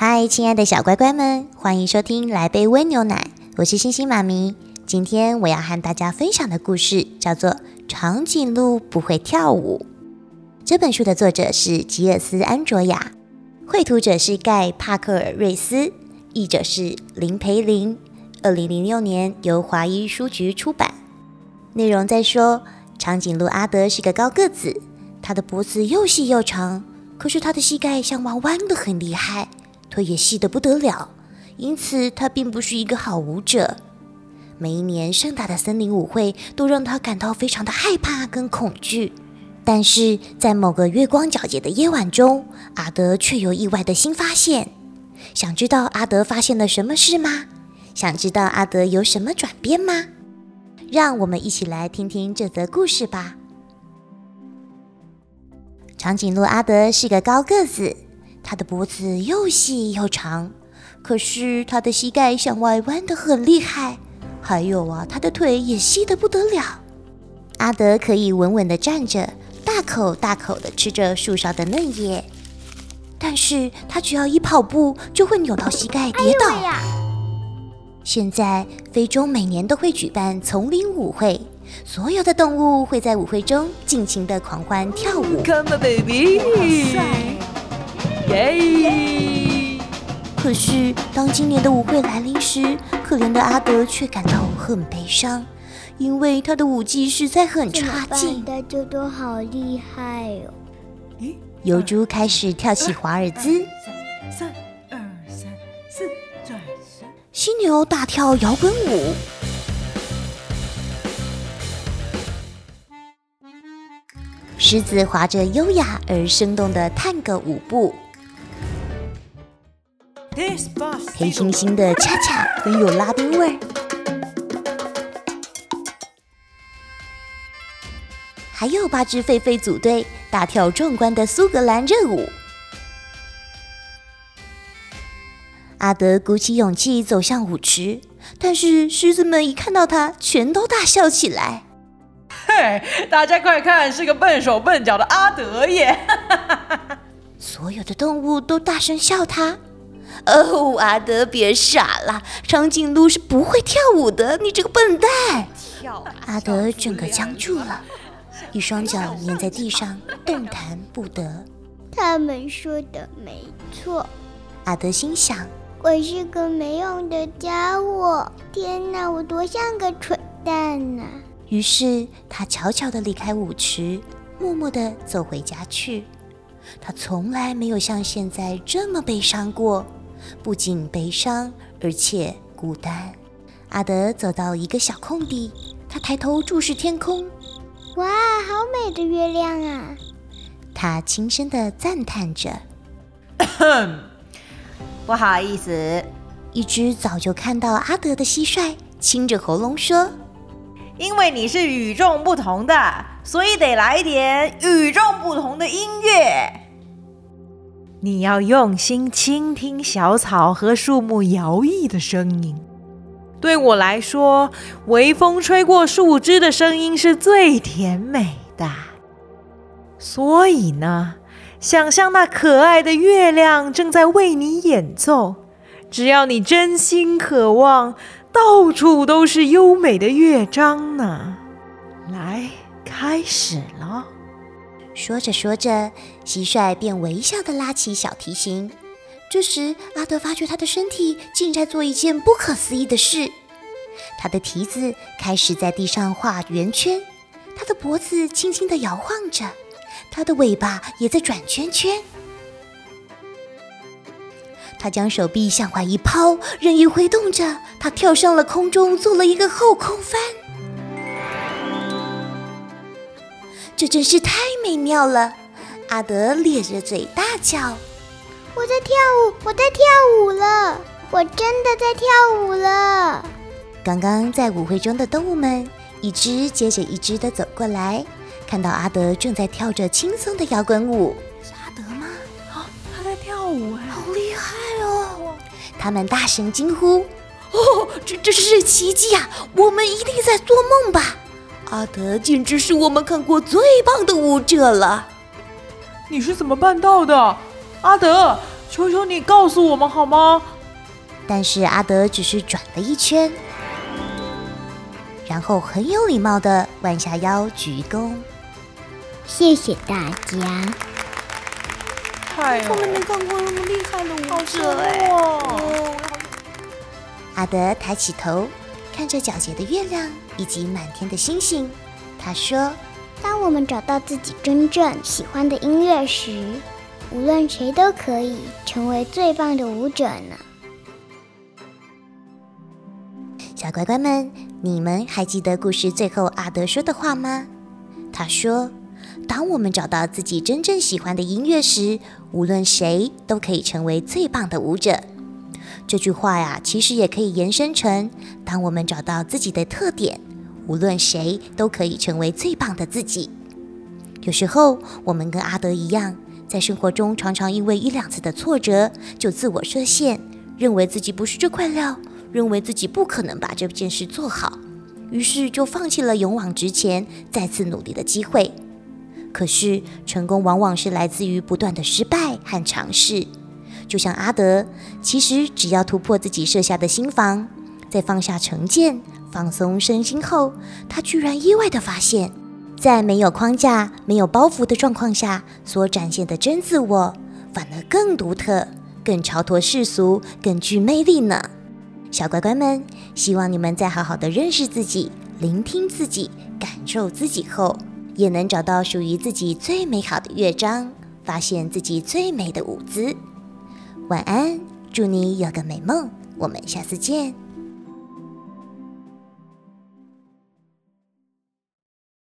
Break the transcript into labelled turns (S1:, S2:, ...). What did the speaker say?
S1: 嗨，亲爱的小乖乖们，欢迎收听《来杯温牛奶》，我是星星妈咪。今天我要和大家分享的故事叫做《长颈鹿不会跳舞》。这本书的作者是吉尔斯·安卓雅，绘图者是盖·帕克尔瑞斯，译者是林培林。二零零六年由华一书局出版。内容在说，长颈鹿阿德是个高个子，他的脖子又细又长，可是他的膝盖像弯弯的很厉害。也细得不得了，因此他并不是一个好舞者。每一年盛大的森林舞会都让他感到非常的害怕跟恐惧。但是在某个月光皎洁的夜晚中，阿德却有意外的新发现。想知道阿德发现了什么事吗？想知道阿德有什么转变吗？让我们一起来听听这则故事吧。长颈鹿阿德是个高个子。他的脖子又细又长，可是他的膝盖向外弯得很厉害。还有啊，他的腿也细得不得了。阿德可以稳稳地站着，大口大口地吃着树上的嫩叶。但是他只要一跑步，就会扭到膝盖跌倒。现在非洲每年都会举办丛林舞会，所有的动物会在舞会中尽情地狂欢跳舞。
S2: Come on, baby！
S1: 耶！可是当今年的舞会来临时，可怜的阿德却感到很悲伤，因为他的舞技实在很差劲。
S3: 大家都好厉害哦！
S1: 咦，油猪开始跳起华尔兹，
S2: 三二三四转身，
S1: 犀牛大跳摇滚舞，狮子划着优雅而生动的探戈舞步。黑猩猩的恰恰很有拉丁味儿，还有八只狒狒组队大跳壮观的苏格兰热舞。阿德鼓起勇气走向舞池，但是狮子们一看到他，全都大笑起来。
S2: 嘿，大家快看，是个笨手笨脚的阿德耶！
S1: 所有的动物都大声笑他。哦，阿德，别傻了，长颈鹿是不会跳舞的，你这个笨蛋！跳！阿德整个僵住了，一双脚粘在地上，动弹不得。
S3: 他们说的没错，
S1: 阿德心想：
S3: 我是个没用的家伙。天哪，我多像个蠢蛋呐！
S1: 于是他悄悄地离开舞池，默默地走回家去。他从来没有像现在这么悲伤过。不仅悲伤，而且孤单。阿德走到一个小空地，他抬头注视天空，
S3: 哇，好美的月亮啊！
S1: 他轻声的赞叹着。
S2: 不好意思，
S1: 一只早就看到阿德的蟋蟀清着喉咙说：“
S2: 因为你是与众不同的，所以得来一点与众不同的音乐。”你要用心倾听小草和树木摇曳的声音。对我来说，微风吹过树枝的声音是最甜美的。所以呢，想象那可爱的月亮正在为你演奏。只要你真心渴望，到处都是优美的乐章呢。来，开始。
S1: 说着说着，蟋蟀便微笑地拉起小提琴。这时，阿德发觉他的身体竟在做一件不可思议的事：他的蹄子开始在地上画圆圈，他的脖子轻轻地摇晃着，他的尾巴也在转圈圈。他将手臂向外一抛，任意挥动着，他跳上了空中，做了一个后空翻。这真是太美妙了！阿德咧着嘴大叫：“
S3: 我在跳舞，我在跳舞了，我真的在跳舞了！”
S1: 刚刚在舞会中的动物们一只接着一只的走过来，看到阿德正在跳着轻松的摇滚舞。
S2: 是阿德吗？啊，他在跳舞哎，
S1: 好厉害哦！他们大声惊呼：“哦，这这是奇迹啊！我们一定在做梦吧？阿德简直是我们看过最棒的舞者了！
S2: 你是怎么办到的，阿德？求求你告诉我们好吗？”
S1: 但是阿德只是转了一圈，然后很有礼貌的弯下腰鞠躬：“
S3: 谢谢大家。”
S2: 太，
S1: 我们没看过那么厉害的舞者
S2: 哎！
S1: 阿德抬起头，看着皎洁的月亮以及满天的星星，他说：“
S3: 当我们找到自己真正喜欢的音乐时，无论谁都可以成为最棒的舞者呢。”
S1: 小乖乖们，你们还记得故事最后阿德说的话吗？他说：“当我们找到自己真正喜欢的音乐时，无论谁都可以成为最棒的舞者。”这句话呀，其实也可以延伸成：当我们找到自己的特点，无论谁都可以成为最棒的自己。有时候，我们跟阿德一样，在生活中常常因为一两次的挫折就自我设限，认为自己不是这块料。认为自己不可能把这件事做好，于是就放弃了勇往直前、再次努力的机会。可是，成功往往是来自于不断的失败和尝试。就像阿德，其实只要突破自己设下的心防，在放下成见、放松身心后，他居然意外的发现，在没有框架、没有包袱的状况下所展现的真自我，反而更独特、更超脱世俗、更具魅力呢。小乖乖们，希望你们在好好的认识自己、聆听自己、感受自己后，也能找到属于自己最美好的乐章，发现自己最美的舞姿。晚安，祝你有个美梦，我们下次见。